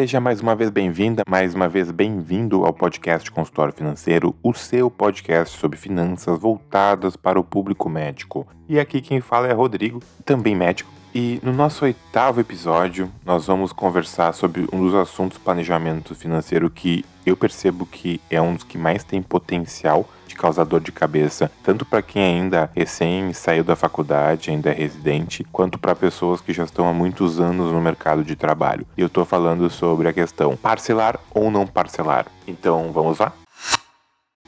Seja mais uma vez bem-vinda, mais uma vez bem-vindo ao podcast Consultório Financeiro, o seu podcast sobre finanças voltadas para o público médico. E aqui quem fala é Rodrigo, também médico. E no nosso oitavo episódio, nós vamos conversar sobre um dos assuntos planejamento financeiro que eu percebo que é um dos que mais tem potencial de causar dor de cabeça, tanto para quem ainda recém saiu da faculdade, ainda é residente, quanto para pessoas que já estão há muitos anos no mercado de trabalho. E eu estou falando sobre a questão parcelar ou não parcelar. Então, vamos lá?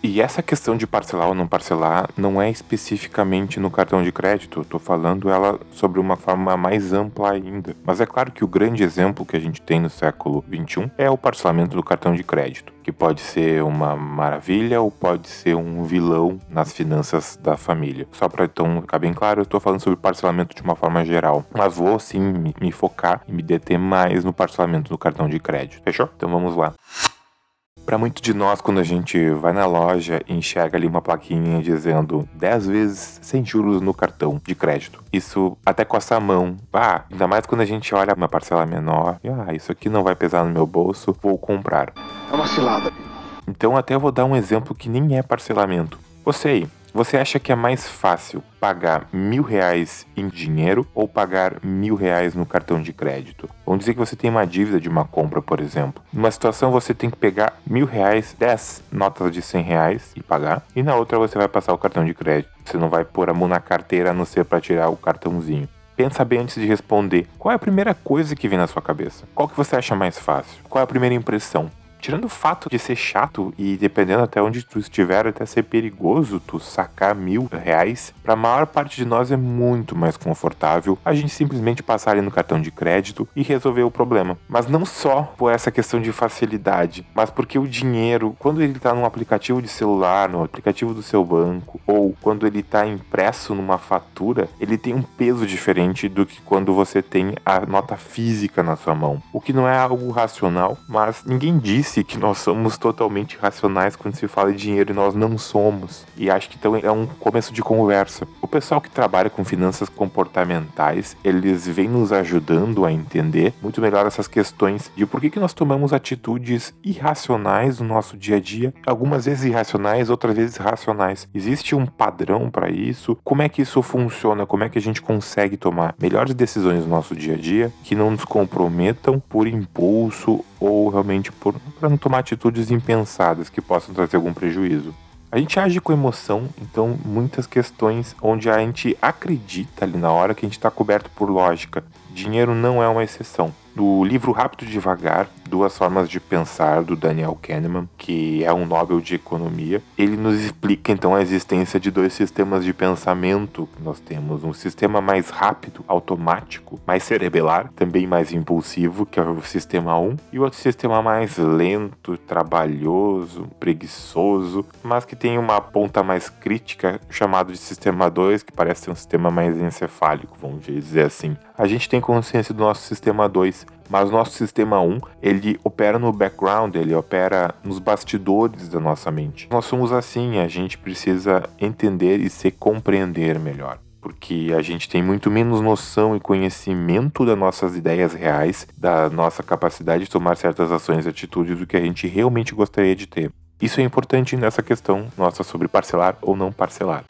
E essa questão de parcelar ou não parcelar não é especificamente no cartão de crédito, estou falando ela sobre uma forma mais ampla ainda. Mas é claro que o grande exemplo que a gente tem no século XXI é o parcelamento do cartão de crédito, que pode ser uma maravilha ou pode ser um vilão nas finanças da família. Só para então ficar bem claro, eu estou falando sobre parcelamento de uma forma geral, mas vou sim me focar e me deter mais no parcelamento do cartão de crédito. Fechou? Então vamos lá. Para muito de nós, quando a gente vai na loja e enxerga ali uma plaquinha dizendo 10 vezes sem juros no cartão de crédito, isso até coça a mão. Ah, ainda mais quando a gente olha uma parcela menor. E, ah, isso aqui não vai pesar no meu bolso, vou comprar. É uma cilada. Então até vou dar um exemplo que nem é parcelamento. Você aí, você acha que é mais fácil pagar mil reais em dinheiro ou pagar mil reais no cartão de crédito? Vamos dizer que você tem uma dívida de uma compra, por exemplo. Numa situação você tem que pegar mil reais, dez notas de cem reais e pagar, e na outra você vai passar o cartão de crédito. Você não vai pôr a mão na carteira a não ser para tirar o cartãozinho. Pensa bem antes de responder. Qual é a primeira coisa que vem na sua cabeça? Qual que você acha mais fácil? Qual é a primeira impressão? Tirando o fato de ser chato e dependendo até onde tu estiver, até ser perigoso tu sacar mil reais, para a maior parte de nós é muito mais confortável a gente simplesmente passar ali no cartão de crédito e resolver o problema. Mas não só por essa questão de facilidade, mas porque o dinheiro, quando ele está num aplicativo de celular, no aplicativo do seu banco, ou quando ele está impresso numa fatura, ele tem um peso diferente do que quando você tem a nota física na sua mão. O que não é algo racional, mas ninguém disse que nós somos totalmente racionais quando se fala de dinheiro e nós não somos. E acho que então é um começo de conversa. O pessoal que trabalha com finanças comportamentais, eles vêm nos ajudando a entender muito melhor essas questões de por que, que nós tomamos atitudes irracionais no nosso dia a dia, algumas vezes irracionais, outras vezes racionais. Existe um padrão para isso? Como é que isso funciona? Como é que a gente consegue tomar melhores decisões no nosso dia a dia que não nos comprometam por impulso ou realmente para não tomar atitudes impensadas que possam trazer algum prejuízo. A gente age com emoção, então muitas questões onde a gente acredita ali na hora que a gente está coberto por lógica. Dinheiro não é uma exceção. Do livro Rápido e Devagar, Duas Formas de Pensar, do Daniel Kahneman, que é um Nobel de Economia, ele nos explica então a existência de dois sistemas de pensamento que nós temos. Um sistema mais rápido, automático, mais cerebelar, também mais impulsivo, que é o sistema 1, e outro sistema mais lento, trabalhoso, preguiçoso, mas que tem uma ponta mais crítica, chamado de sistema 2, que parece ser um sistema mais encefálico, vamos dizer assim. A gente tem consciência do nosso sistema 2, mas nosso sistema 1, ele opera no background, ele opera nos bastidores da nossa mente. Nós somos assim, a gente precisa entender e se compreender melhor porque a gente tem muito menos noção e conhecimento das nossas ideias reais, da nossa capacidade de tomar certas ações e atitudes do que a gente realmente gostaria de ter. Isso é importante nessa questão nossa sobre parcelar ou não parcelar.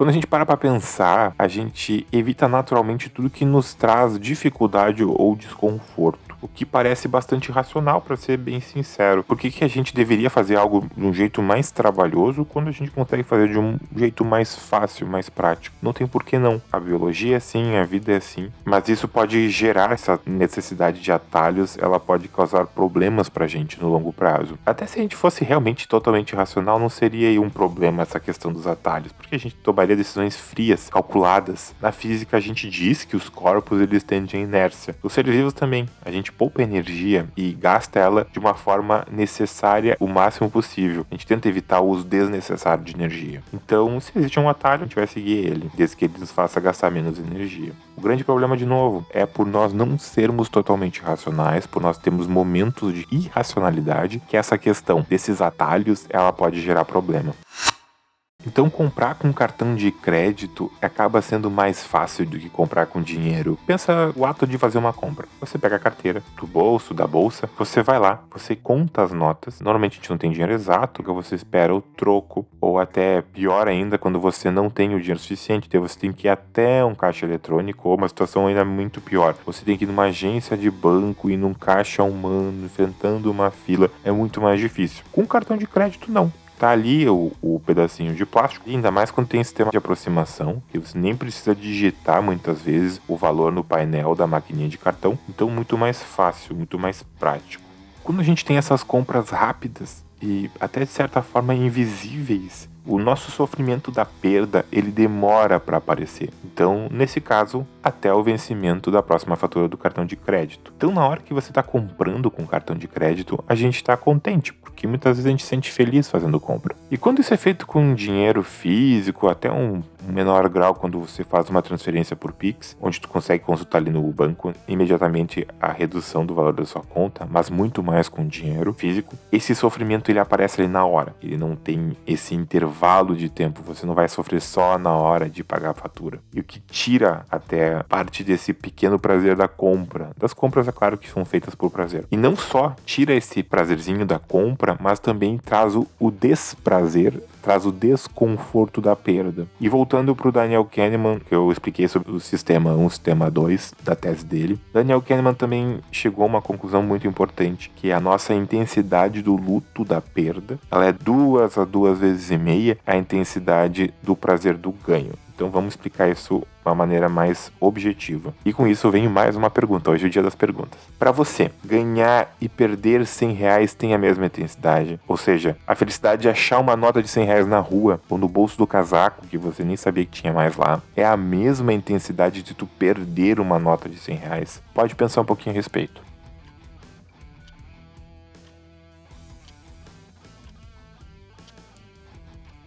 Quando a gente para para pensar, a gente evita naturalmente tudo que nos traz dificuldade ou desconforto o que parece bastante racional, para ser bem sincero. Por que, que a gente deveria fazer algo de um jeito mais trabalhoso quando a gente consegue fazer de um jeito mais fácil, mais prático? Não tem por que não. A biologia é assim, a vida é assim, mas isso pode gerar essa necessidade de atalhos, ela pode causar problemas pra gente no longo prazo. Até se a gente fosse realmente totalmente racional, não seria um problema essa questão dos atalhos, porque a gente tomaria decisões frias, calculadas. Na física a gente diz que os corpos eles tendem à inércia. Os seres vivos também. A gente poupa energia e gasta ela de uma forma necessária o máximo possível. A gente tenta evitar o uso desnecessário de energia. Então, se existe um atalho, a gente vai seguir ele, desde que ele nos faça gastar menos energia. O grande problema, de novo, é por nós não sermos totalmente racionais, por nós termos momentos de irracionalidade, que essa questão desses atalhos, ela pode gerar problema. Então, comprar com cartão de crédito acaba sendo mais fácil do que comprar com dinheiro. Pensa o ato de fazer uma compra. Você pega a carteira do bolso, da bolsa, você vai lá, você conta as notas. Normalmente a gente não tem dinheiro exato, que você espera o troco, ou até pior ainda, quando você não tem o dinheiro suficiente, então você tem que ir até um caixa eletrônico, ou uma situação ainda muito pior. Você tem que ir numa agência de banco, ir num caixa humano, enfrentando uma fila. É muito mais difícil. Com cartão de crédito, não tá ali o, o pedacinho de plástico, e ainda mais quando tem sistema de aproximação, que você nem precisa digitar muitas vezes o valor no painel da maquininha de cartão, então muito mais fácil, muito mais prático. Quando a gente tem essas compras rápidas e até de certa forma invisíveis, o nosso sofrimento da perda ele demora para aparecer. Então, nesse caso, até o vencimento da próxima fatura do cartão de crédito. Então, na hora que você está comprando com cartão de crédito, a gente está contente, porque muitas vezes a gente se sente feliz fazendo compra. E quando isso é feito com dinheiro físico, até um menor grau quando você faz uma transferência por Pix, onde tu consegue consultar ali no banco imediatamente a redução do valor da sua conta, mas muito mais com dinheiro físico, esse sofrimento ele aparece ali na hora. Ele não tem esse intervalo de tempo, você não vai sofrer só na hora de pagar a fatura. E o que tira até parte desse pequeno prazer da compra. Das compras, é claro que são feitas por prazer. E não só tira esse prazerzinho da compra, mas também traz o, o desprazer traz o desconforto da perda. E voltando para o Daniel Kahneman, que eu expliquei sobre o sistema 1, sistema 2 da tese dele, Daniel Kahneman também chegou a uma conclusão muito importante, que é a nossa intensidade do luto da perda, ela é duas a duas vezes e meia a intensidade do prazer do ganho. Então vamos explicar isso de uma maneira mais objetiva. E com isso vem mais uma pergunta. Hoje é o dia das perguntas. Para você, ganhar e perder 100 reais tem a mesma intensidade? Ou seja, a felicidade de achar uma nota de 100 reais na rua ou no bolso do casaco que você nem sabia que tinha mais lá é a mesma intensidade de tu perder uma nota de 100 reais? Pode pensar um pouquinho a respeito.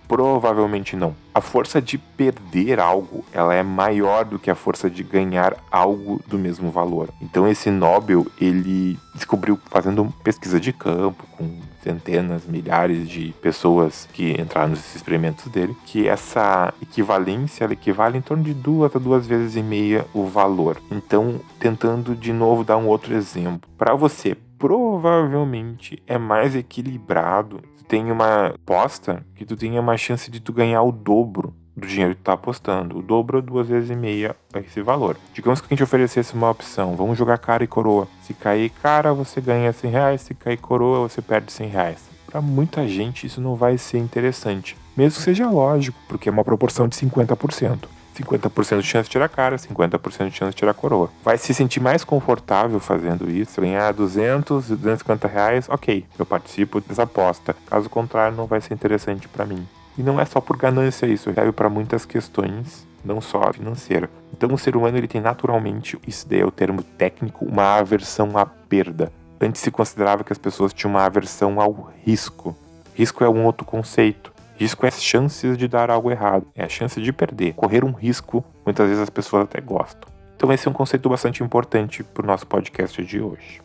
Provavelmente não. A força de perder algo, ela é maior do que a força de ganhar algo do mesmo valor. Então esse Nobel, ele descobriu fazendo pesquisa de campo com centenas, milhares de pessoas que entraram nesses experimentos dele, que essa equivalência ela equivale em torno de duas a duas vezes e meia o valor. Então, tentando de novo dar um outro exemplo, para você provavelmente é mais equilibrado tem uma aposta que tu tenha uma chance de tu ganhar o dobro do dinheiro que tu tá apostando. O dobro duas vezes e meia esse valor. Digamos que a gente oferecesse uma opção, vamos jogar cara e coroa. Se cair cara, você ganha 100 reais, se cair coroa, você perde 100 reais. Para muita gente isso não vai ser interessante. Mesmo que seja lógico, porque é uma proporção de 50%. 50% de chance de tirar cara, 50% de chance de tirar coroa. Vai se sentir mais confortável fazendo isso, ganhar 200, 250 reais, ok, eu participo dessa aposta. Caso contrário, não vai ser interessante para mim. E não é só por ganância isso, serve para muitas questões, não só financeira. Então o ser humano ele tem naturalmente, isso daí é o termo técnico, uma aversão à perda. Antes se considerava que as pessoas tinham uma aversão ao risco. Risco é um outro conceito. Risco é chances de dar algo errado, é a chance de perder. Correr um risco, muitas vezes as pessoas até gostam. Então esse é um conceito bastante importante para o nosso podcast de hoje.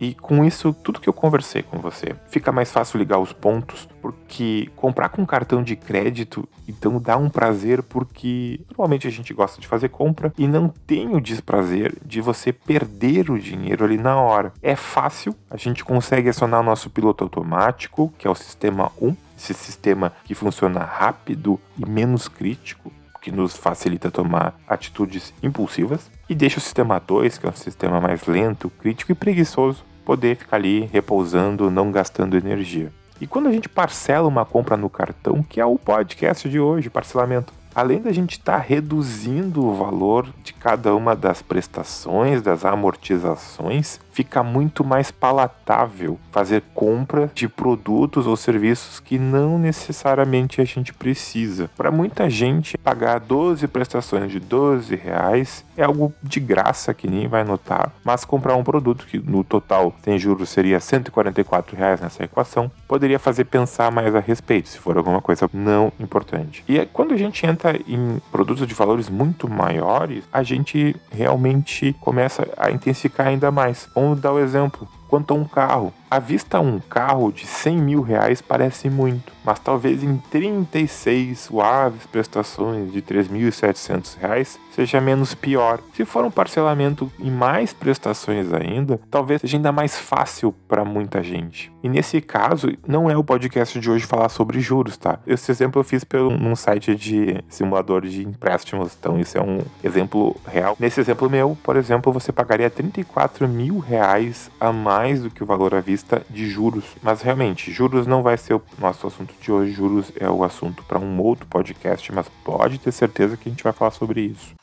E com isso, tudo que eu conversei com você, fica mais fácil ligar os pontos, porque comprar com cartão de crédito, então dá um prazer, porque normalmente a gente gosta de fazer compra e não tem o desprazer de você perder o dinheiro ali na hora. É fácil, a gente consegue acionar o nosso piloto automático, que é o sistema 1, esse sistema que funciona rápido e menos crítico, que nos facilita tomar atitudes impulsivas, e deixa o sistema 2, que é um sistema mais lento, crítico e preguiçoso, poder ficar ali repousando, não gastando energia. E quando a gente parcela uma compra no cartão, que é o podcast de hoje, parcelamento, além da gente estar tá reduzindo o valor de cada uma das prestações, das amortizações, fica muito mais palatável fazer compra de produtos ou serviços que não necessariamente a gente precisa. Para muita gente, pagar 12 prestações de 12 reais é algo de graça que nem vai notar, mas comprar um produto que no total sem juros seria 144 reais nessa equação, poderia fazer pensar mais a respeito, se for alguma coisa não importante. E quando a gente entra em produtos de valores muito maiores, a gente realmente começa a intensificar ainda mais. Vamos dar o exemplo. quanto a um carro. À vista, um carro de 100 mil reais parece muito, mas talvez em 36 suaves prestações de 3.700 reais seja menos pior. Se for um parcelamento em mais prestações ainda, talvez seja ainda mais fácil para muita gente. E nesse caso, não é o podcast de hoje falar sobre juros, tá? Esse exemplo eu fiz pelo, num site de simulador de empréstimos, então isso é um exemplo real. Nesse exemplo meu, por exemplo, você pagaria 34 mil reais a mais do que o valor à vista de juros. Mas realmente, juros não vai ser o nosso assunto de hoje, juros é o assunto para um outro podcast, mas pode ter certeza que a gente vai falar sobre isso.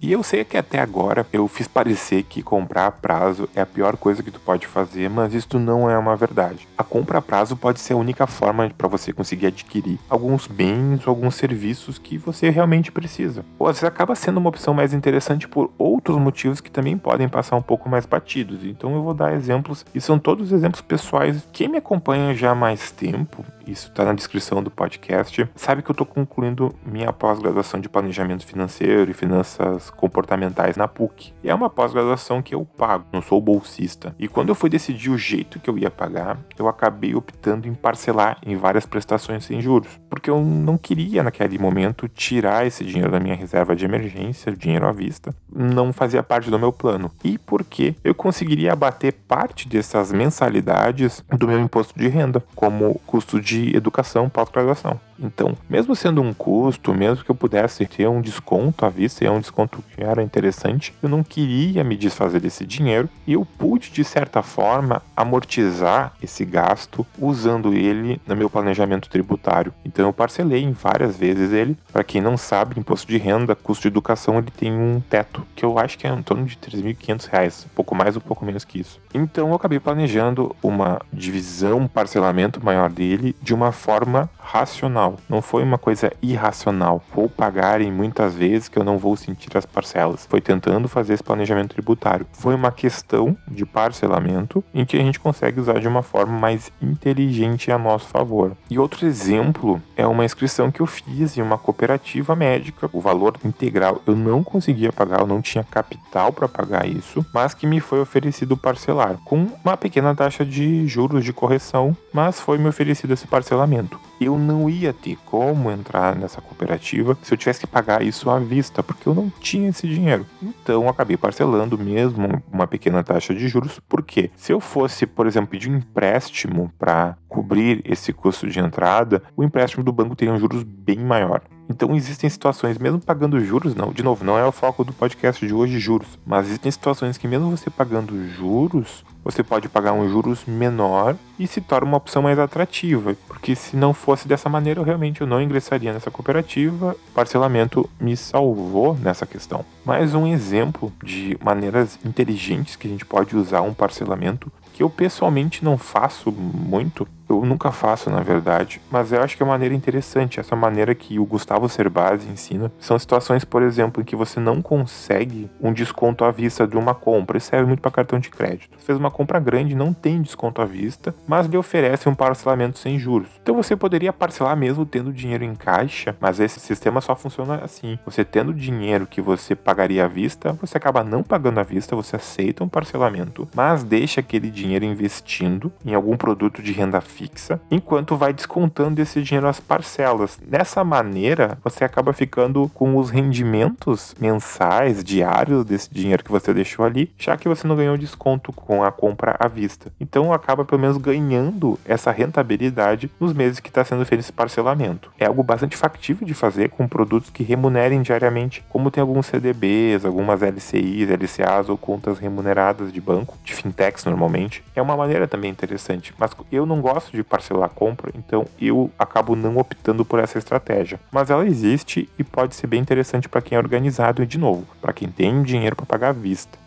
E eu sei que até agora eu fiz parecer que comprar a prazo é a pior coisa que tu pode fazer, mas isso não é uma verdade. A compra a prazo pode ser a única forma para você conseguir adquirir alguns bens ou alguns serviços que você realmente precisa. Ou às vezes acaba sendo uma opção mais interessante por outros motivos que também podem passar um pouco mais batidos. Então eu vou dar exemplos, e são todos exemplos pessoais. Quem me acompanha já há mais tempo, isso está na descrição do podcast, sabe que eu estou concluindo minha pós-graduação de planejamento financeiro e finanças comportamentais na PUC. É uma pós-graduação que eu pago, não sou bolsista. E quando eu fui decidir o jeito que eu ia pagar, eu acabei optando em parcelar em várias prestações sem juros, porque eu não queria naquele momento tirar esse dinheiro da minha reserva de emergência, dinheiro à vista, não fazia parte do meu plano. E porque eu conseguiria abater parte dessas mensalidades do meu imposto de renda, como custo de educação pós-graduação. Então, mesmo sendo um custo, mesmo que eu pudesse ter um desconto à vista, e é um desconto que era interessante, eu não queria me desfazer desse dinheiro e eu pude, de certa forma, amortizar esse gasto usando ele no meu planejamento tributário. Então, eu parcelei em várias vezes ele. Para quem não sabe, imposto de renda, custo de educação, ele tem um teto, que eu acho que é em torno de R$ 3.500, um pouco mais ou pouco menos que isso. Então, eu acabei planejando uma divisão, um parcelamento maior dele de uma forma racional racional, não foi uma coisa irracional. Vou pagar em muitas vezes que eu não vou sentir as parcelas. Foi tentando fazer esse planejamento tributário. Foi uma questão de parcelamento em que a gente consegue usar de uma forma mais inteligente a nosso favor. E outro exemplo é uma inscrição que eu fiz em uma cooperativa médica. O valor integral eu não conseguia pagar, eu não tinha capital para pagar isso, mas que me foi oferecido parcelar com uma pequena taxa de juros de correção, mas foi me oferecido esse parcelamento. Eu não ia ter como entrar nessa cooperativa se eu tivesse que pagar isso à vista, porque eu não tinha esse dinheiro. Então acabei parcelando mesmo uma pequena taxa de juros, porque se eu fosse, por exemplo, pedir um empréstimo para cobrir esse custo de entrada, o empréstimo do banco teria um juros bem maior. Então existem situações, mesmo pagando juros, não, de novo, não é o foco do podcast de hoje juros, mas existem situações que mesmo você pagando juros, você pode pagar um juros menor e se torna uma opção mais atrativa, porque se não fosse dessa maneira, eu realmente eu não ingressaria nessa cooperativa. O parcelamento me salvou nessa questão. Mais um exemplo de maneiras inteligentes que a gente pode usar um parcelamento que eu pessoalmente não faço muito, eu nunca faço, na verdade, mas eu acho que é uma maneira interessante, essa maneira que o Gustavo Cerbasi ensina. São situações, por exemplo, em que você não consegue um desconto à vista de uma compra, isso serve muito para cartão de crédito. Você fez uma compra grande, não tem desconto à vista, mas lhe oferece um parcelamento sem juros. Então você poderia parcelar mesmo tendo dinheiro em caixa, mas esse sistema só funciona assim. Você tendo dinheiro que você pagaria à vista, você acaba não pagando à vista, você aceita um parcelamento, mas deixa aquele dinheiro investindo em algum produto de renda fixa fixa, enquanto vai descontando esse dinheiro às parcelas. Dessa maneira, você acaba ficando com os rendimentos mensais, diários desse dinheiro que você deixou ali, já que você não ganhou desconto com a compra à vista. Então acaba pelo menos ganhando essa rentabilidade nos meses que está sendo feito esse parcelamento. É algo bastante factível de fazer com produtos que remunerem diariamente, como tem alguns CDBs, algumas LCIs, LCAs ou contas remuneradas de banco, de fintechs normalmente. É uma maneira também interessante, mas eu não gosto de parcelar a compra, então eu acabo não optando por essa estratégia. Mas ela existe e pode ser bem interessante para quem é organizado e, de novo, para quem tem dinheiro para pagar à vista.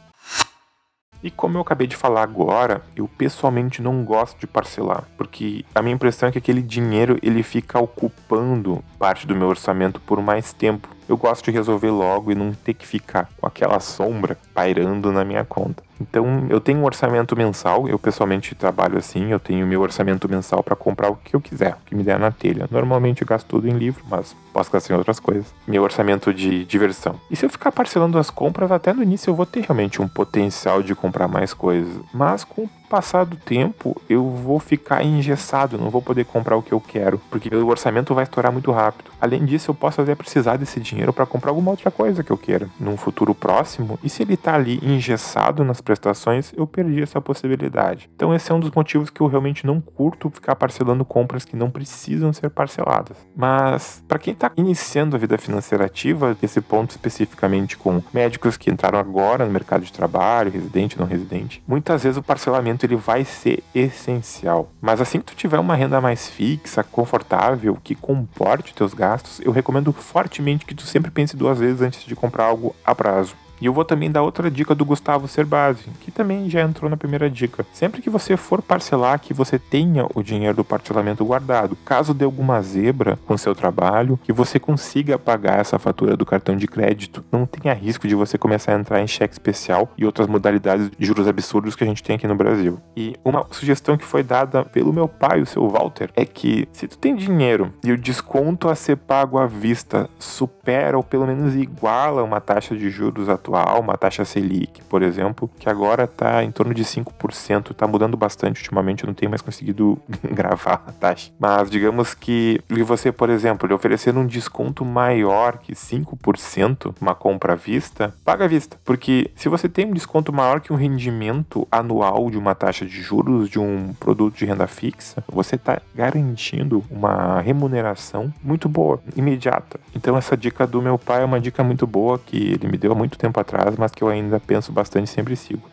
E como eu acabei de falar agora, eu pessoalmente não gosto de parcelar, porque a minha impressão é que aquele dinheiro ele fica ocupando parte do meu orçamento por mais tempo. Eu gosto de resolver logo e não ter que ficar com aquela sombra pairando na minha conta. Então, eu tenho um orçamento mensal, eu pessoalmente trabalho assim, eu tenho meu orçamento mensal para comprar o que eu quiser, o que me der na telha. Normalmente eu gasto tudo em livro, mas posso gastar em outras coisas. Meu orçamento de diversão. E se eu ficar parcelando as compras, até no início eu vou ter realmente um potencial de comprar mais coisas. Mas com o passar do tempo, eu vou ficar engessado, não vou poder comprar o que eu quero, porque o orçamento vai estourar muito rápido. Além disso, eu posso até precisar desse dinheiro para comprar alguma outra coisa que eu queira num futuro próximo, e se ele tá ali engessado nas prestações, eu perdi essa possibilidade. Então esse é um dos motivos que eu realmente não curto ficar parcelando compras que não precisam ser parceladas. Mas para quem está iniciando a vida financeira ativa, esse ponto especificamente com médicos que entraram agora no mercado de trabalho, residente, não residente, muitas vezes o parcelamento ele vai ser essencial. Mas assim que tu tiver uma renda mais fixa, confortável, que comporte teus gastos, eu recomendo fortemente que tu sempre pense duas vezes antes de comprar algo a prazo. E eu vou também dar outra dica do Gustavo Cerbasi, que também já entrou na primeira dica. Sempre que você for parcelar, que você tenha o dinheiro do parcelamento guardado. Caso dê alguma zebra com seu trabalho, que você consiga pagar essa fatura do cartão de crédito. Não tenha risco de você começar a entrar em cheque especial e outras modalidades de juros absurdos que a gente tem aqui no Brasil. E uma sugestão que foi dada pelo meu pai, o seu Walter, é que se tu tem dinheiro e o desconto a ser pago à vista supera ou pelo menos iguala uma taxa de juros atual uma taxa Selic, por exemplo, que agora está em torno de 5%, está mudando bastante ultimamente, eu não tenho mais conseguido gravar a taxa. Mas digamos que e você, por exemplo, lhe oferecendo um desconto maior que 5%, uma compra à vista, paga à vista. Porque se você tem um desconto maior que um rendimento anual de uma taxa de juros de um produto de renda fixa, você está garantindo uma remuneração muito boa, imediata. Então essa dica do meu pai é uma dica muito boa que ele me deu há muito tempo atrás, mas que eu ainda penso bastante e sempre sigo.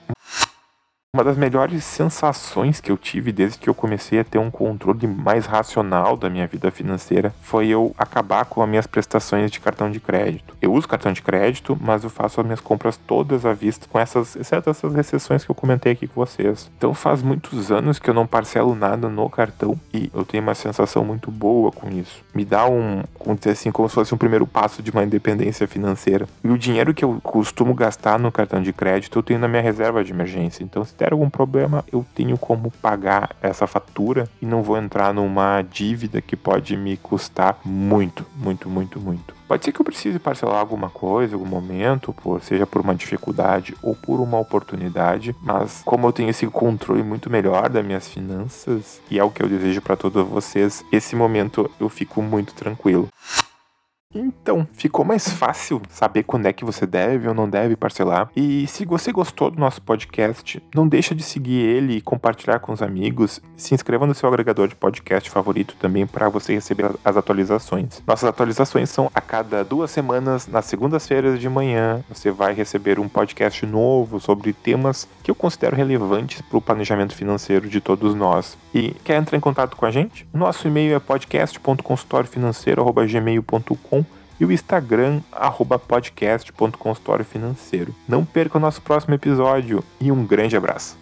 Uma das melhores sensações que eu tive desde que eu comecei a ter um controle mais racional da minha vida financeira foi eu acabar com as minhas prestações de cartão de crédito. Eu uso cartão de crédito, mas eu faço as minhas compras todas à vista, com essas, exceto essas exceções que eu comentei aqui com vocês. Então faz muitos anos que eu não parcelo nada no cartão e eu tenho uma sensação muito boa com isso. Me dá um, como dizer assim, como se fosse um primeiro passo de uma independência financeira. E o dinheiro que eu costumo gastar no cartão de crédito eu tenho na minha reserva de emergência. Então se der algum problema, eu tenho como pagar essa fatura e não vou entrar numa dívida que pode me custar muito, muito, muito, muito. Pode ser que eu precise parcelar alguma coisa, algum momento, por, seja por uma dificuldade ou por uma oportunidade, mas como eu tenho esse controle muito melhor das minhas finanças e é o que eu desejo para todos vocês, esse momento eu fico muito tranquilo. Então, ficou mais fácil saber quando é que você deve ou não deve parcelar. E se você gostou do nosso podcast, não deixa de seguir ele e compartilhar com os amigos. Se inscreva no seu agregador de podcast favorito também para você receber as atualizações. Nossas atualizações são a cada duas semanas, nas segundas-feiras de manhã. Você vai receber um podcast novo sobre temas que eu considero relevantes para o planejamento financeiro de todos nós. E quer entrar em contato com a gente? Nosso e-mail é podcast.consultoriofinanceiro.gmail.com e o Instagram, podcast.consultório financeiro. Não perca o nosso próximo episódio e um grande abraço.